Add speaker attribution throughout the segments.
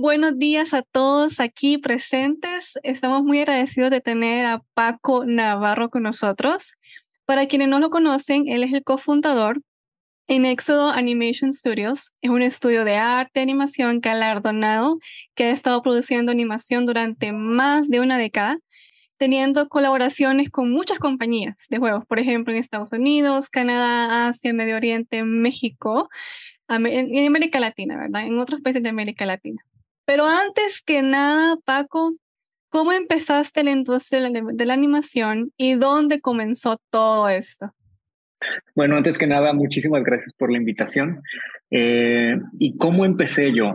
Speaker 1: buenos días a todos aquí presentes. Estamos muy agradecidos de tener a Paco Navarro con nosotros. Para quienes no lo conocen, él es el cofundador en Éxodo Animation Studios. Es un estudio de arte y animación galardonado que ha estado produciendo animación durante más de una década, teniendo colaboraciones con muchas compañías de juegos, por ejemplo, en Estados Unidos, Canadá, Asia, Medio Oriente, México, en América Latina, ¿verdad? En otros países de América Latina. Pero antes que nada, Paco, ¿cómo empezaste en la de la animación y dónde comenzó todo esto?
Speaker 2: Bueno, antes que nada, muchísimas gracias por la invitación. Eh, ¿Y cómo empecé yo?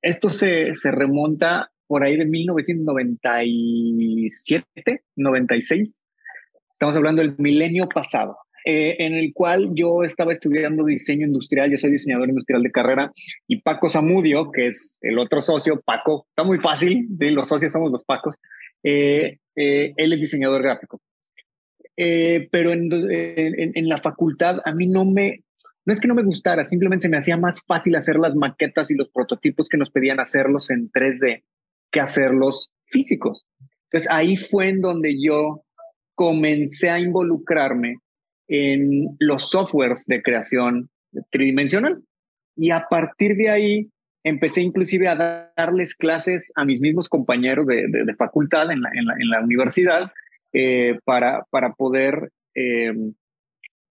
Speaker 2: esto se, se remonta por ahí de 1997, 96. Estamos hablando del milenio pasado. Eh, en el cual yo estaba estudiando diseño industrial, yo soy diseñador industrial de carrera, y Paco Zamudio, que es el otro socio, Paco, está muy fácil, los socios somos los Pacos, eh, eh, él es diseñador gráfico. pero en, en, la facultad a mí no me, no es que no me gustara, simplemente se me hacía más fácil hacer las maquetas y los prototipos que nos pedían hacerlos en 3D que hacerlos físicos. Entonces ahí fue en donde yo comencé a involucrarme en los softwares de creación tridimensional. Y a partir de ahí empecé inclusive a darles clases a mis mismos compañeros de, facultad en la, en la, universidad eh, para, para poder em,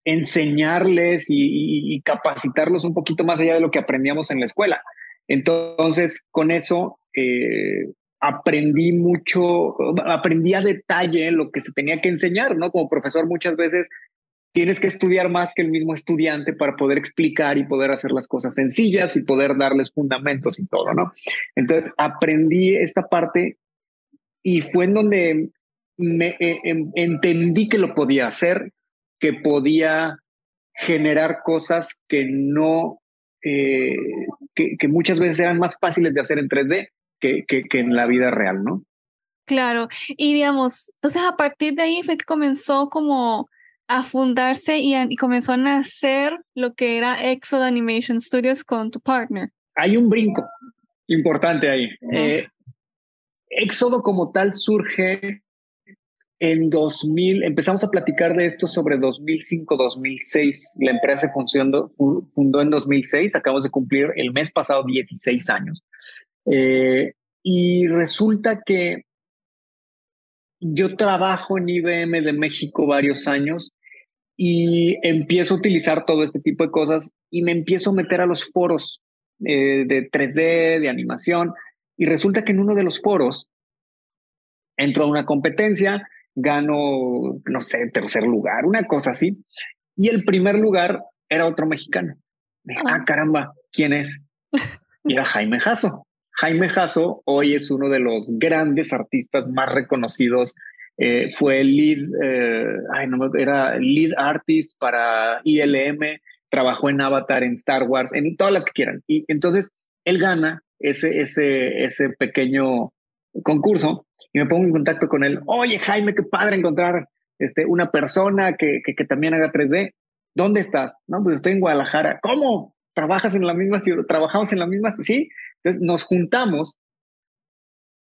Speaker 2: enseñarles y, capacitarlos un poquito más allá de lo que aprendíamos en la escuela. Entonces, con eso eh, aprendí mucho, aprendí a detalle lo que se tenía que enseñar, ¿no? Como profesor muchas veces tienes que estudiar más que el mismo estudiante para poder explicar y poder hacer las cosas sencillas y poder darles fundamentos y todo, ¿no? Entonces aprendí esta parte y fue en donde me eh, entendí que lo podía hacer, que podía generar cosas que no, eh, que, muchas veces eran más fáciles de hacer en 3D que, que, que en la vida real, ¿no?
Speaker 1: Claro, y digamos, entonces a partir de ahí fue que comenzó como a fundarse y, comenzó a nacer lo que era Exodus Animation Studios con tu partner.
Speaker 2: Hay un brinco importante ahí. Eh, Éxodo como tal surge en 2000, empezamos a platicar de esto sobre 2005-2006. La empresa se fundó, fundó en 2006, acabamos de cumplir el mes pasado 16 años. Eh, y resulta que yo trabajo en IBM de México varios años y empiezo a utilizar todo este tipo de cosas y me empiezo a meter a los foros eh, de 3D, de animación, y resulta que en uno de los foros entro a una competencia, gano, no sé, tercer lugar, una cosa así, y el primer lugar era otro mexicano. Dije, ah, caramba, ¿quién es? Y era Jaime Jasso. Jaime Jasso hoy es uno de los grandes artistas más reconocidos eh, fue lead, eh, ay, era lead artist para ILM, trabajó en Avatar, en Star Wars, en todas las que quieran. Y entonces él gana ese, ese, ese pequeño concurso y me pongo en contacto con él. Oye, Jaime, qué padre encontrar este, una persona que, que, que también haga 3D. ¿Dónde estás? No, pues estoy en Guadalajara. ¿Cómo? ¿Trabajas en la misma ciudad? ¿Trabajamos en la misma? Sí. Entonces nos juntamos,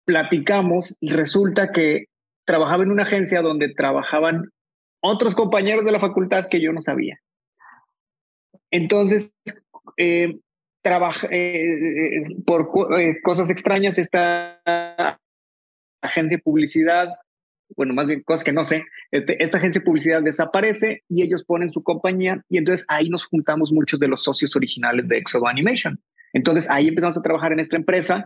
Speaker 2: platicamos y resulta que trabajaba en una agencia donde trabajaban otros compañeros de la facultad que yo no sabía. Entonces, eh, eh, por eh, cosas extrañas, esta agencia de publicidad, bueno, más bien cosas que no sé, este, esta agencia de publicidad desaparece y ellos ponen su compañía y entonces ahí nos juntamos muchos de los socios originales de Exodo Animation. Entonces ahí empezamos a trabajar en esta empresa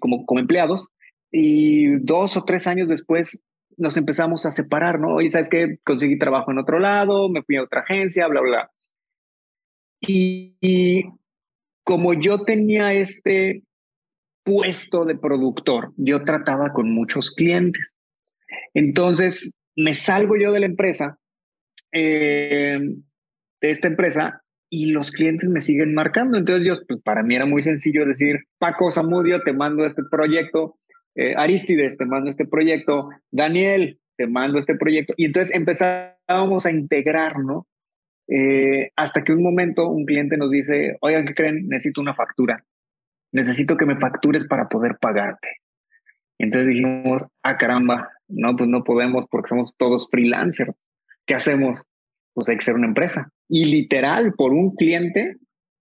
Speaker 2: como, como empleados y dos o tres años después nos empezamos a separar, ¿no? Oye, ¿sabes qué? Conseguí trabajo en otro lado, me fui a otra agencia, bla, bla. Y, como yo tenía este puesto de productor, yo trataba con muchos clientes. Entonces, me salgo yo de la empresa, eh, de esta empresa, y los clientes me siguen marcando. Entonces, yo, pues para mí era muy sencillo decir, Paco Zamudio, te mando este proyecto, eh, Aristides, te mando este proyecto, Daniel, te mando este proyecto. Y entonces empezábamos a integrar, ¿no? Eh, hasta que un momento un cliente nos dice, oigan, ¿qué creen? Necesito una factura. necesito que me factures para poder pagarte. Entonces dijimos, ah, caramba, no, pues no podemos porque somos todos freelancers. ¿Qué hacemos? Pues hay que ser una empresa. Y literal, por un cliente,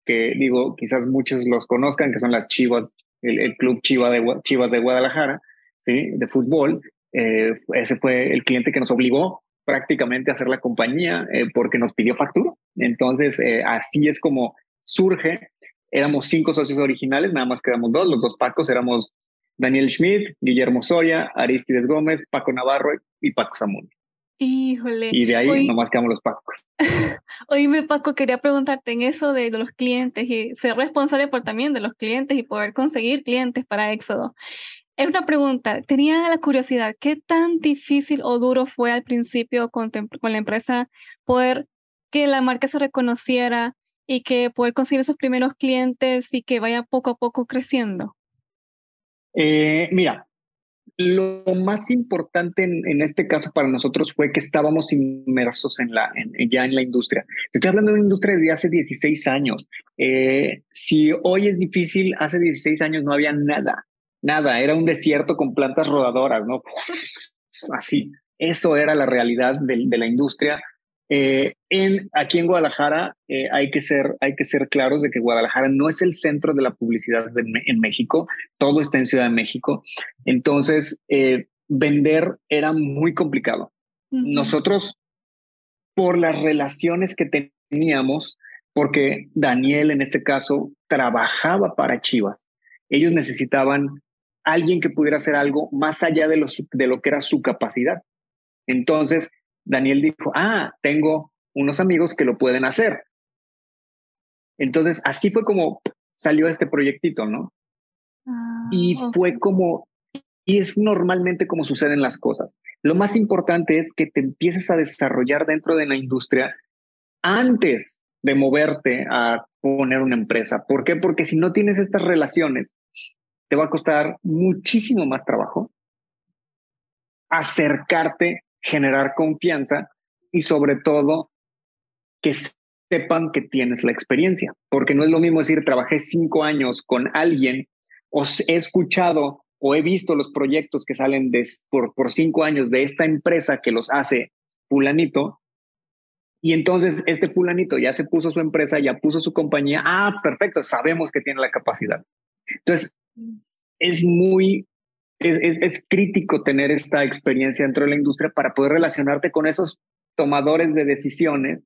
Speaker 2: que digo, quizás muchos los conozcan, que son las Chivas, el, club Chiva de, Chivas de Guadalajara, ¿sí? de fútbol. Eh, ese fue el cliente que nos obligó prácticamente a hacer la compañía eh, porque nos pidió factura. Entonces, eh, así es como surge. Éramos cinco socios originales, nada más quedamos dos. Los dos Pacos éramos Daniel Schmidt, Guillermo Soya, Aristides Gómez, Paco Navarro y Paco Samuel.
Speaker 1: Híjole.
Speaker 2: Y de ahí nomás quedamos los Pacos.
Speaker 1: Oíme, Paco, quería preguntarte en eso de, los clientes y ser responsable por también de los clientes y poder conseguir clientes para Éxodo. Es una pregunta, tenía la curiosidad, ¿qué tan difícil o duro fue al principio con, con la empresa poder que la marca se reconociera y que poder conseguir esos primeros clientes y que vaya poco a poco creciendo?
Speaker 2: Eh, mira, lo más importante en, este caso para nosotros fue que estábamos inmersos en la, ya en la industria. Estoy hablando de una industria de hace 16 años. Eh, si hoy es difícil, hace 16 años no había nada, nada. Era un desierto con plantas rodadoras, ¿no? Así. Eso era la realidad de la industria eh, en, aquí en Guadalajara eh, hay, que ser, hay que ser claros de que Guadalajara no es el centro de la publicidad en México, todo está en Ciudad de México. Entonces, eh, vender era muy complicado. Nosotros, por las relaciones que teníamos, porque Daniel en este caso trabajaba para Chivas, ellos necesitaban alguien que pudiera hacer algo más allá de de lo que era su capacidad. Entonces, Daniel dijo, ah, tengo unos amigos que lo pueden hacer. Entonces, así fue como salió este proyectito, ¿no? Ah, y fue como, y es normalmente como suceden las cosas. Lo más importante es que te empieces a desarrollar dentro de la industria antes de moverte a poner una empresa. ¿Por qué? Porque si no tienes estas relaciones, te va a costar muchísimo más trabajo acercarte generar confianza y sobre todo que sepan que tienes la experiencia, porque no es lo mismo decir, trabajé cinco años con alguien o he escuchado o he visto los proyectos que salen de, por, por cinco años de esta empresa que los hace fulanito, y entonces este fulanito ya se puso su empresa, ya puso su compañía, ah, perfecto, sabemos que tiene la capacidad. Entonces, es muy es, crítico tener esta experiencia dentro de la industria para poder relacionarte con esos tomadores de decisiones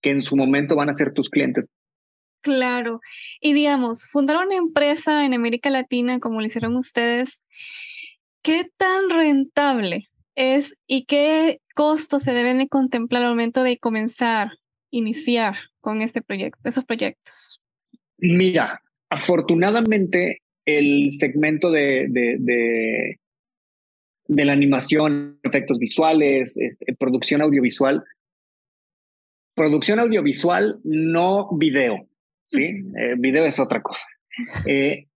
Speaker 2: que en su momento van a ser tus clientes.
Speaker 1: Claro. Y digamos, fundar una empresa en América Latina como lo hicieron ustedes, ¿qué tan rentable es y qué costos se deben de contemplar al momento de comenzar, iniciar con este proyecto, esos proyectos?
Speaker 2: Mira, afortunadamente el segmento de, de, de, la animación, efectos visuales, este, producción audiovisual. Producción audiovisual, no video, ¿sí? Eh, video es otra cosa. Eh,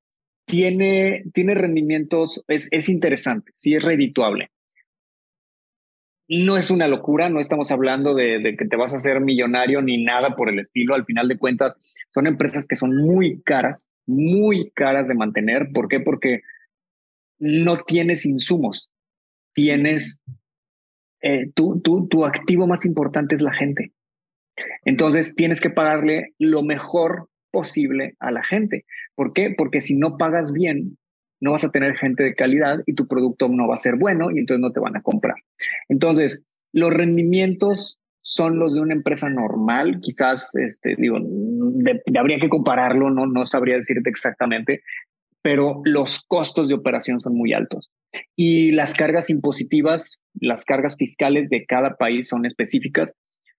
Speaker 2: tiene, tiene rendimientos, es, es interesante, sí es redituable. No es una locura, no estamos hablando de, que te vas a hacer millonario ni nada por el estilo. Al final de cuentas, son empresas que son muy caras, muy caras de mantener. ¿Por qué? Porque no tienes insumos, tienes, eh, tu, tu activo más importante es la gente. Entonces tienes que pagarle lo mejor posible a la gente. ¿Por qué? Porque si no pagas bien, no vas a tener gente de calidad y tu producto no va a ser bueno y entonces no te van a comprar. Entonces, los rendimientos son los de una empresa normal, quizás, este, digo, habría que compararlo, no, no sabría decirte exactamente, pero los costos de operación son muy altos. Y las cargas impositivas, las cargas fiscales de cada país son específicas,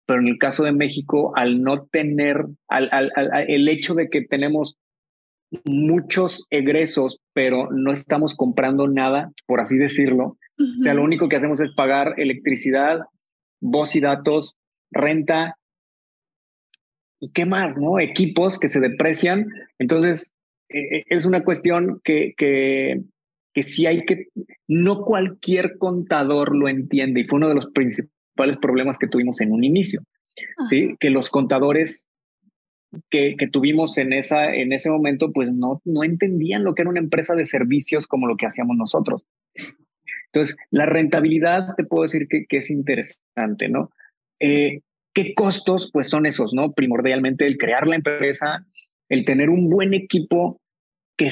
Speaker 2: pero en el caso de México, al no tener, al, al, el hecho de que tenemos muchos egresos, pero no estamos comprando nada, por así decirlo. O sea, lo único que hacemos es pagar electricidad, voz y datos, renta y qué más, ¿no? Equipos que se deprecian. Entonces, e, e, es una cuestión que, que, que sí hay que, no cualquier contador lo entiende y fue uno de los principales problemas que tuvimos en un inicio, ¿sí? Que los contadores que, que, tuvimos en, esa, en ese momento, pues no, no entendían lo que era una empresa de servicios como lo que hacíamos nosotros. Entonces, la rentabilidad, te puedo decir que, es interesante, ¿no? Eh, ¿Qué costos? Pues son esos, ¿no? Primordialmente el crear la empresa, el tener un buen equipo que,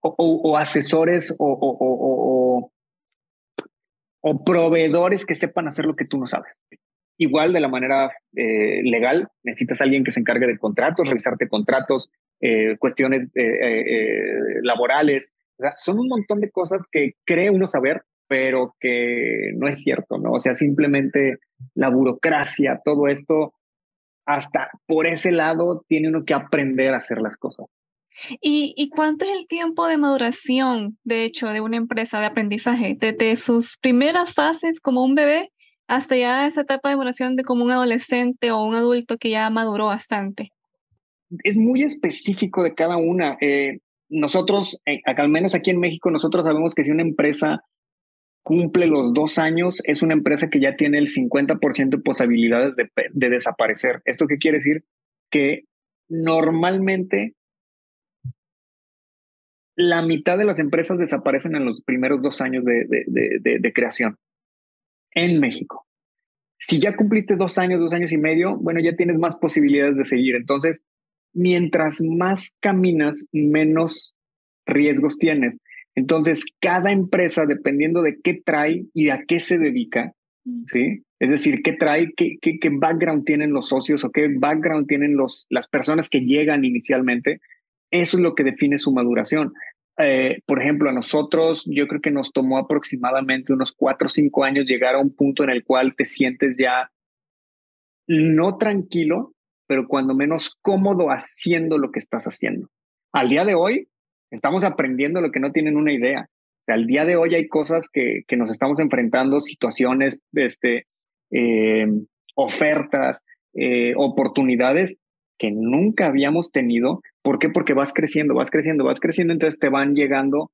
Speaker 2: o, asesores o, o, o, proveedores que sepan hacer lo que tú no sabes. Igual de la manera eh, legal, necesitas alguien que se encargue de contratos, revisarte contratos, eh, cuestiones laborales. O sea, son un montón de cosas que cree uno saber, pero que no es cierto, ¿no? O sea, simplemente la burocracia, todo esto, hasta por ese lado tiene uno que aprender a hacer las cosas.
Speaker 1: ¿Y, ¿Y, cuánto es el tiempo de maduración, de hecho, de una empresa de aprendizaje? Desde sus primeras fases como un bebé hasta ya esa etapa de maduración de como un adolescente o un adulto que ya maduró bastante.
Speaker 2: Es muy específico de cada una. Eh, nosotros, eh, al menos aquí en México, nosotros sabemos que si una empresa cumple los dos años, es una empresa que ya tiene el 50% de posibilidades de, de desaparecer. ¿Esto qué quiere decir? Que normalmente la mitad de las empresas desaparecen en los primeros dos años de, de, de, creación en México. Si ya cumpliste dos años, dos años y medio, bueno, ya tienes más posibilidades de seguir. Entonces, mientras más caminas, menos riesgos tienes. Entonces, cada empresa, dependiendo de qué trae y a qué se dedica, mm. ¿sí? Es decir, qué trae, qué, qué, qué background tienen los socios o qué background tienen los, las personas que llegan inicialmente, eso es lo que define su maduración. Eh, por ejemplo, a nosotros yo creo que nos tomó aproximadamente unos cuatro o cinco años llegar a un punto en el cual te sientes ya no tranquilo, pero cuando menos cómodo haciendo lo que estás haciendo. Al día de hoy, Estamos aprendiendo lo que no tienen una idea. O sea, al día de hoy hay cosas que, que nos estamos enfrentando, situaciones, este, eh, ofertas, eh, oportunidades que nunca habíamos tenido. ¿Por qué? Porque vas creciendo, vas creciendo, vas creciendo, entonces te van llegando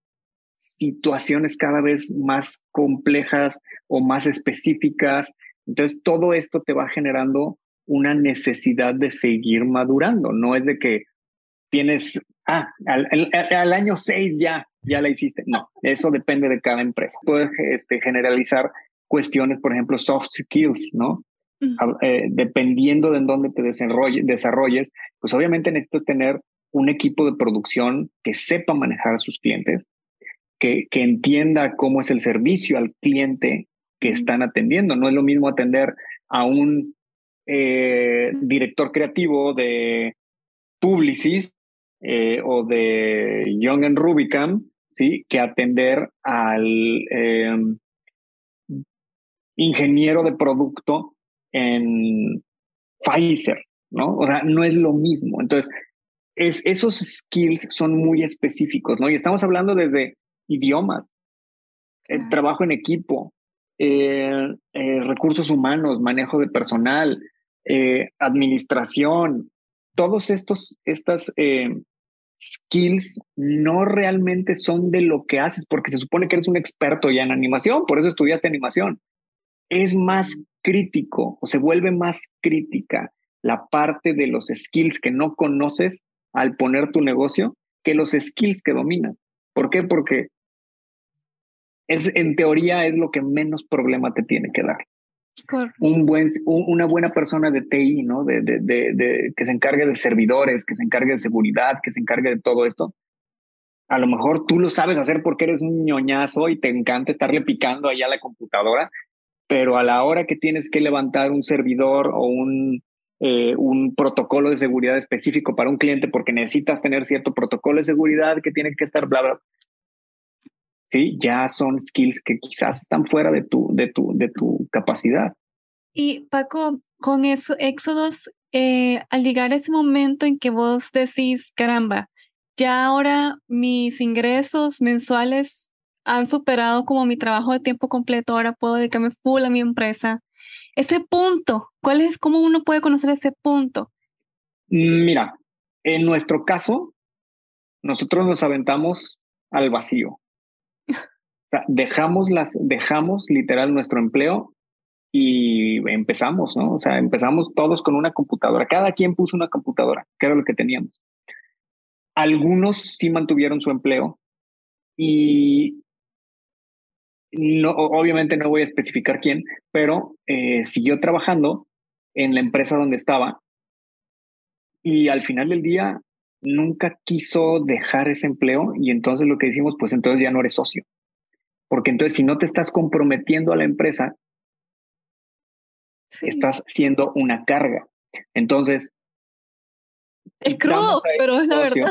Speaker 2: situaciones cada vez más complejas o más específicas. Entonces todo esto te va generando una necesidad de seguir madurando. No es de que tienes ah, al, año seis ya, ya la hiciste. No, eso depende de cada empresa. Puedes este, generalizar cuestiones, por ejemplo, soft skills, ¿no? Eh, dependiendo de en dónde te desarrolles, pues obviamente necesitas tener un equipo de producción que sepa manejar a sus clientes, que, que entienda cómo es el servicio al cliente que están atendiendo. No es lo mismo atender a un eh, director creativo de Publicis eh, o de Young and Rubicam, ¿sí? Que atender al em, ingeniero de producto en Pfizer, ¿no? O sea, no es lo mismo. Entonces, es, esos skills son muy específicos, ¿no? Y estamos hablando desde idiomas, el trabajo en equipo, eh, eh, recursos humanos, manejo de personal, administración, todos estos, estas skills no realmente son de lo que haces, porque se supone que eres un experto ya en animación, por eso estudiaste animación. Es más crítico o se vuelve más crítica la parte de los skills que no conoces al poner tu negocio que los skills que dominas. ¿Por qué? Porque es, en teoría es lo que menos problema te tiene que dar un buen, una buena persona de TI, ¿no? De, de, de, que se encargue de servidores, que se encargue de seguridad, que se encargue de todo esto. A lo mejor tú lo sabes hacer porque eres un ñoñazo y te encanta estarle picando allá a la computadora, pero a la hora que tienes que levantar un servidor o un, eh, un protocolo de seguridad específico para un cliente porque necesitas tener cierto protocolo de seguridad que tiene que estar bla, bla, ¿sí? Ya son skills que quizás están fuera de tu, de tu, de tu capacidad.
Speaker 1: Y Paco, con eso, Éxodos, eh, al llegar ese momento en que vos decís, caramba, ya ahora mis ingresos mensuales han superado como mi trabajo de tiempo completo, ahora puedo dedicarme full a mi empresa. Ese punto, ¿cuál es, cómo uno puede conocer ese punto?
Speaker 2: Mira, en nuestro caso, nosotros nos aventamos al vacío dejamos, las, dejamos literal nuestro empleo y empezamos, ¿no? O sea, empezamos todos con una computadora. Cada quien puso una computadora, que era lo que teníamos. Algunos sí mantuvieron su empleo y no, obviamente no voy a especificar quién, pero eh, siguió trabajando en la empresa donde estaba y al final del día nunca quiso dejar ese empleo y entonces lo que decimos, pues entonces ya no eres socio. Porque entonces si no te estás comprometiendo a la empresa, estás siendo una carga. Entonces...
Speaker 1: Es crudo, pero es la verdad.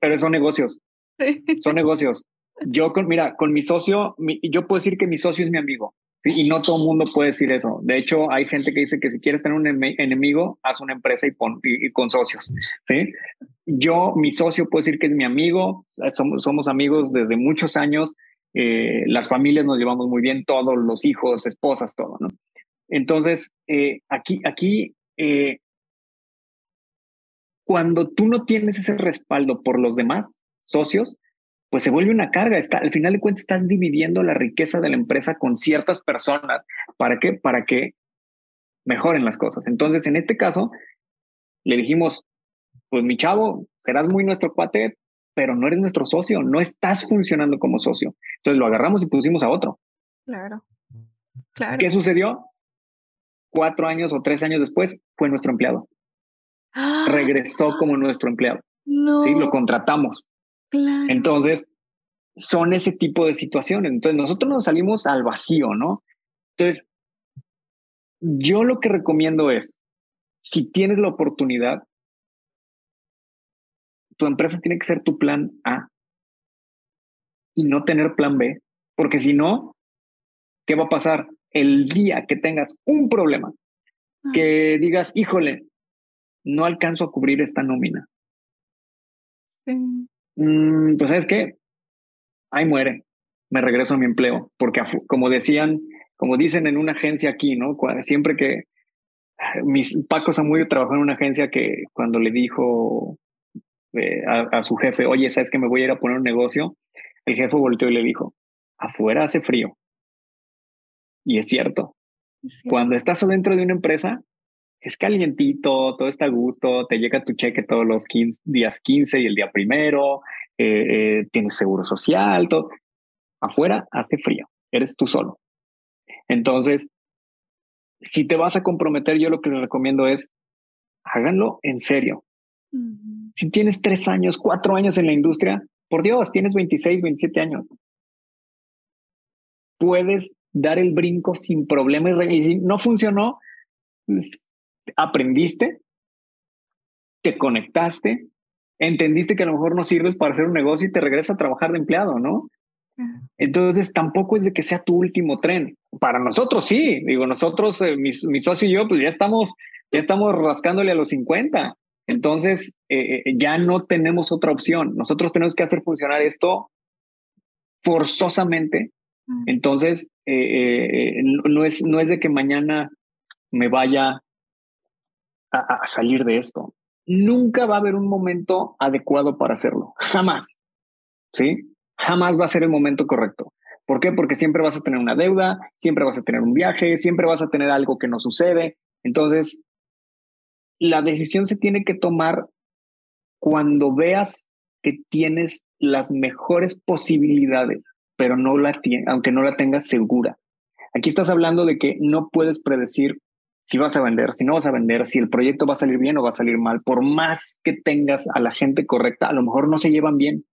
Speaker 2: pero son negocios. Son negocios. Yo con, mira, con mi socio, yo puedo decir que mi socio es mi amigo. Y no todo el mundo puede decir eso. De hecho, hay gente que dice que si quieres tener un enemigo, haz una empresa y, con socios. ¿sí? Yo, mi socio, puedo decir que es mi amigo. Somos, somos amigos desde muchos años. Eh, las familias nos llevamos muy bien, todos los hijos, esposas, todo. Entonces, eh, aquí, aquí, eh, cuando tú no tienes ese respaldo por los demás socios, pues se vuelve una carga. Está, al final de cuentas, estás dividiendo la riqueza de la empresa con ciertas personas. ¿Para qué? Para que mejoren las cosas. Entonces, en este caso, le dijimos, pues mi chavo, serás muy nuestro cuate, pero no eres nuestro socio, no estás funcionando como socio. Entonces lo agarramos y pusimos a otro.
Speaker 1: Claro. Claro.
Speaker 2: ¿Qué sucedió? Cuatro años o tres años después fue nuestro empleado. Regresó como nuestro empleado.
Speaker 1: No.
Speaker 2: Sí, lo contratamos. Entonces, son ese tipo de situaciones. Entonces, nosotros nos salimos al vacío, ¿no? Entonces, yo lo que recomiendo es, si tienes la oportunidad, tu empresa tiene que ser tu plan A y no tener plan B, porque si no, ¿qué va a pasar? El día que tengas un problema, que digas, híjole, no alcanzo a cubrir esta nómina. Sí. Mm, pues sabes qué, ahí muere, me regreso a mi empleo, porque como decían, como dicen en una agencia aquí, ¿no? Siempre que mis Paco Samudio trabajó en una agencia que cuando le dijo eh, a, su jefe, oye, ¿sabes que me voy a ir a poner un negocio? El jefe volteó y le dijo, afuera hace frío. Y es cierto. Cuando estás adentro de una empresa, es calientito, todo está a gusto, te llega tu cheque todos los días 15 y el día primero, eh, eh, tienes seguro social, todo. Afuera hace frío, eres tú solo. Entonces, si te vas a comprometer, yo lo que les recomiendo es háganlo en serio. Si tienes tres años, cuatro años en la industria, por Dios, tienes 26, 27 años. Puedes dar el brinco sin problema y si no funcionó, pues aprendiste, te conectaste, entendiste que a lo mejor no sirves para hacer un negocio y te regresas a trabajar de empleado, ¿no? Entonces tampoco es de que sea tu último tren. Para nosotros sí, digo, nosotros, eh, mi, socio y yo, pues ya estamos, ya estamos rascándole a los 50. Entonces eh, eh, ya no tenemos otra opción. Nosotros tenemos que hacer funcionar esto forzosamente. Entonces no, es, no es de que mañana me vaya a, salir de esto. Nunca va a haber un momento adecuado para hacerlo. Jamás. ¿Sí? Jamás va a ser el momento correcto. ¿Por qué? Porque siempre vas a tener una deuda, siempre vas a tener un viaje, siempre vas a tener algo que no sucede. Entonces, la decisión se tiene que tomar cuando veas que tienes las mejores posibilidades, pero no la aunque no la tengas segura. Aquí estás hablando de que no puedes predecir si vas a vender, si no vas a vender, si el proyecto va a salir bien o va a salir mal, por más que tengas a la gente correcta, a lo mejor no se llevan bien.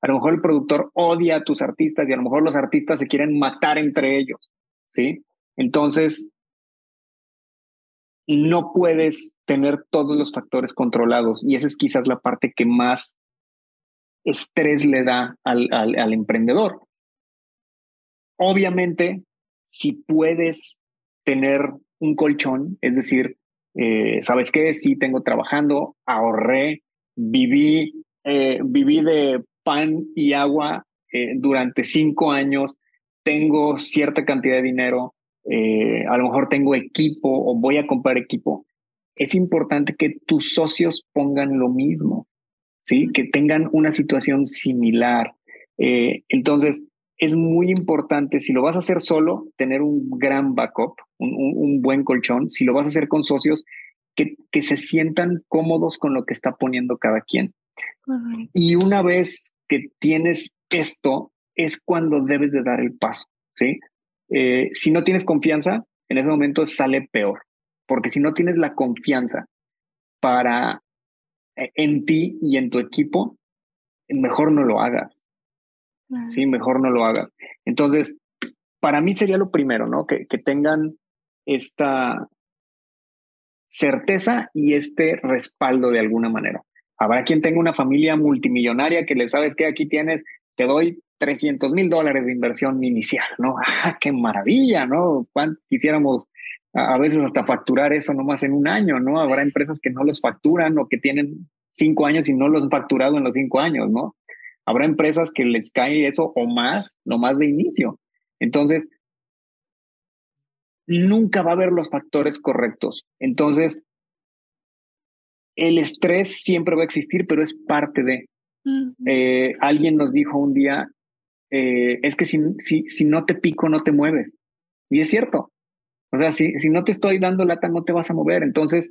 Speaker 2: A lo mejor el productor odia a tus artistas y a lo mejor los artistas se quieren matar entre ellos, ¿sí? Entonces, no puedes tener todos los factores controlados y esa es quizás la parte que más estrés le da al, al, al emprendedor. Obviamente, si puedes tener un colchón, es decir, eh, ¿sabes qué? Sí, tengo trabajando, ahorré, viví, eh, viví de pan y agua eh, durante cinco años, tengo cierta cantidad de dinero, a lo mejor tengo equipo o voy a comprar equipo. Es importante que tus socios pongan lo mismo, ¿sí? Que tengan una situación similar. entonces, es muy importante, si lo vas a hacer solo, tener un gran backup, un, buen colchón. Si lo vas a hacer con socios, que, que, se sientan cómodos con lo que está poniendo cada quien. Y una vez que tienes esto, es cuando debes de dar el paso, ¿sí? Eh, si no tienes confianza, en ese momento sale peor, porque si no tienes la confianza para eh, en ti y en tu equipo, mejor no lo hagas. Sí, mejor no lo hagas. Entonces, para mí sería lo primero, ¿no? Que, que tengan esta certeza y este respaldo de alguna manera. Habrá quien tenga una familia multimillonaria que le sabes que aquí tienes, te doy 300 mil dólares de inversión inicial, ¿no? ¡Ah, qué maravilla, ¿no? ¿Cuántos quisiéramos a, veces hasta facturar eso nomás en un año, ¿no? Habrá empresas que no los facturan o que tienen cinco años y no los han facturado en los cinco años, ¿no? Habrá empresas que les cae eso o más, no más de inicio. Entonces, nunca va a haber los factores correctos. Entonces, el estrés siempre va a existir, pero es parte de. Eh, alguien nos dijo un día, eh, es que si, si, si no te pico, no te mueves. Y es cierto. O sea, si, si no te estoy dando lata, no te vas a mover. Entonces,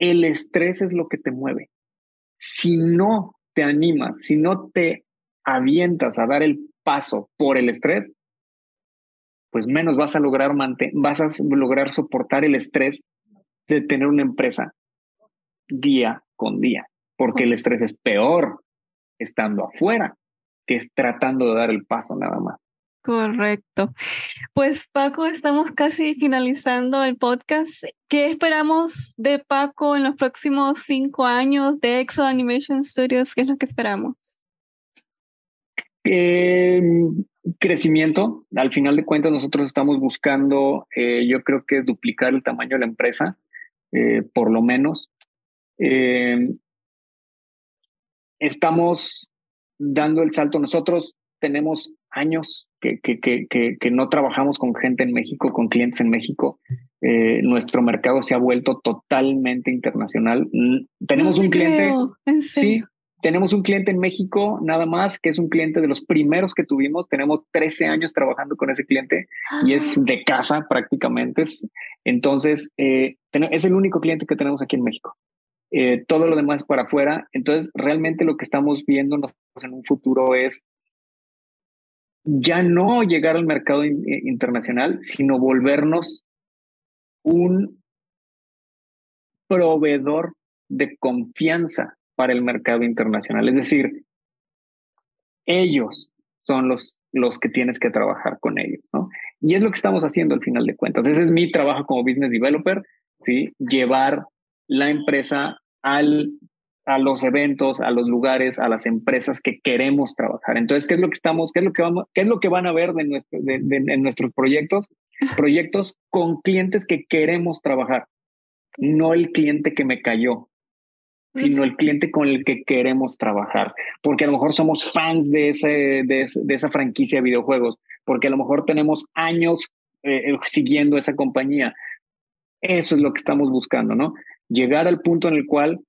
Speaker 2: el estrés es lo que te mueve. Si no te animas, si no te avientas a dar el paso por el estrés, pues menos vas a lograr vas a lograr soportar el estrés de tener una empresa día con día, porque el estrés es peor estando afuera que es tratando de dar el paso nada más.
Speaker 1: Correcto. Pues Paco, estamos casi finalizando el podcast. ¿Qué esperamos de Paco en los próximos cinco años de Exo Animation Studios? ¿Qué es lo que esperamos?
Speaker 2: Em, crecimiento. Al final de cuentas, nosotros estamos buscando, eh, yo creo que duplicar el tamaño de la empresa, eh, por lo menos. Em, estamos dando el salto. Nosotros tenemos años que, que, que, que, no trabajamos con gente en México, con clientes en México. Eh, nuestro mercado se ha vuelto totalmente internacional. Tenemos un cliente, sí, tenemos un cliente en México nada más, que es un cliente de los primeros que tuvimos. Tenemos 13 años trabajando con ese cliente y es ah. de casa prácticamente. Entonces, eh, es el único cliente que tenemos aquí en México. Eh, todo lo demás para afuera. Entonces, realmente lo que estamos viendo en un futuro es ya no llegar al mercado eh, internacional, sino volvernos un proveedor de confianza para el mercado internacional. Es decir, ellos son los, los que tienes que trabajar con ellos, ¿no? Y es lo que estamos haciendo al final de cuentas. Ese es mi trabajo como business developer, ¿sí? Llevar la empresa al a los eventos, a los lugares, a las empresas que queremos trabajar. Entonces, ¿qué es lo que estamos, qué es lo que vamos, qué es lo que van a ver de nuestro, de, en nuestros proyectos? Proyectos con clientes que queremos trabajar, no el cliente que me cayó, sino el cliente con el que queremos trabajar, porque a lo mejor somos fans de, ese, de, esa franquicia de videojuegos, porque a lo mejor tenemos años eh, siguiendo esa compañía. Eso es lo que estamos buscando, ¿no? Llegar al punto en el cual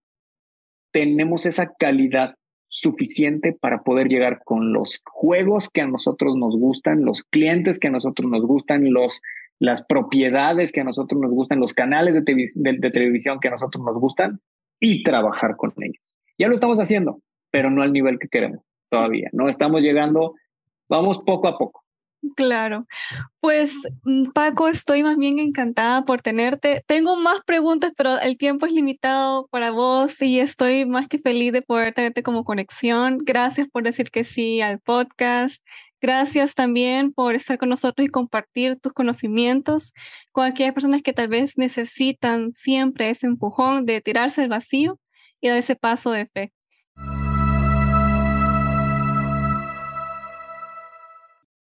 Speaker 2: tenemos esa calidad suficiente para poder llegar con los juegos que a nosotros nos gustan, los clientes que a nosotros nos gustan, los, las propiedades que a nosotros nos gustan, los canales de, de, televisión que a nosotros nos gustan y trabajar con ellos. Ya lo estamos haciendo, pero no al nivel que queremos todavía. No estamos llegando, vamos poco a poco.
Speaker 1: Claro. Pues mm, Paco, estoy más bien encantada por tenerte. Tengo más preguntas, pero el tiempo es limitado para vos y estoy más que feliz de poder tenerte como conexión. Gracias por decir que sí al podcast. Gracias también por estar con nosotros y compartir tus conocimientos con aquellas personas que tal vez necesitan siempre ese empujón de tirarse al vacío y dar ese paso de fe.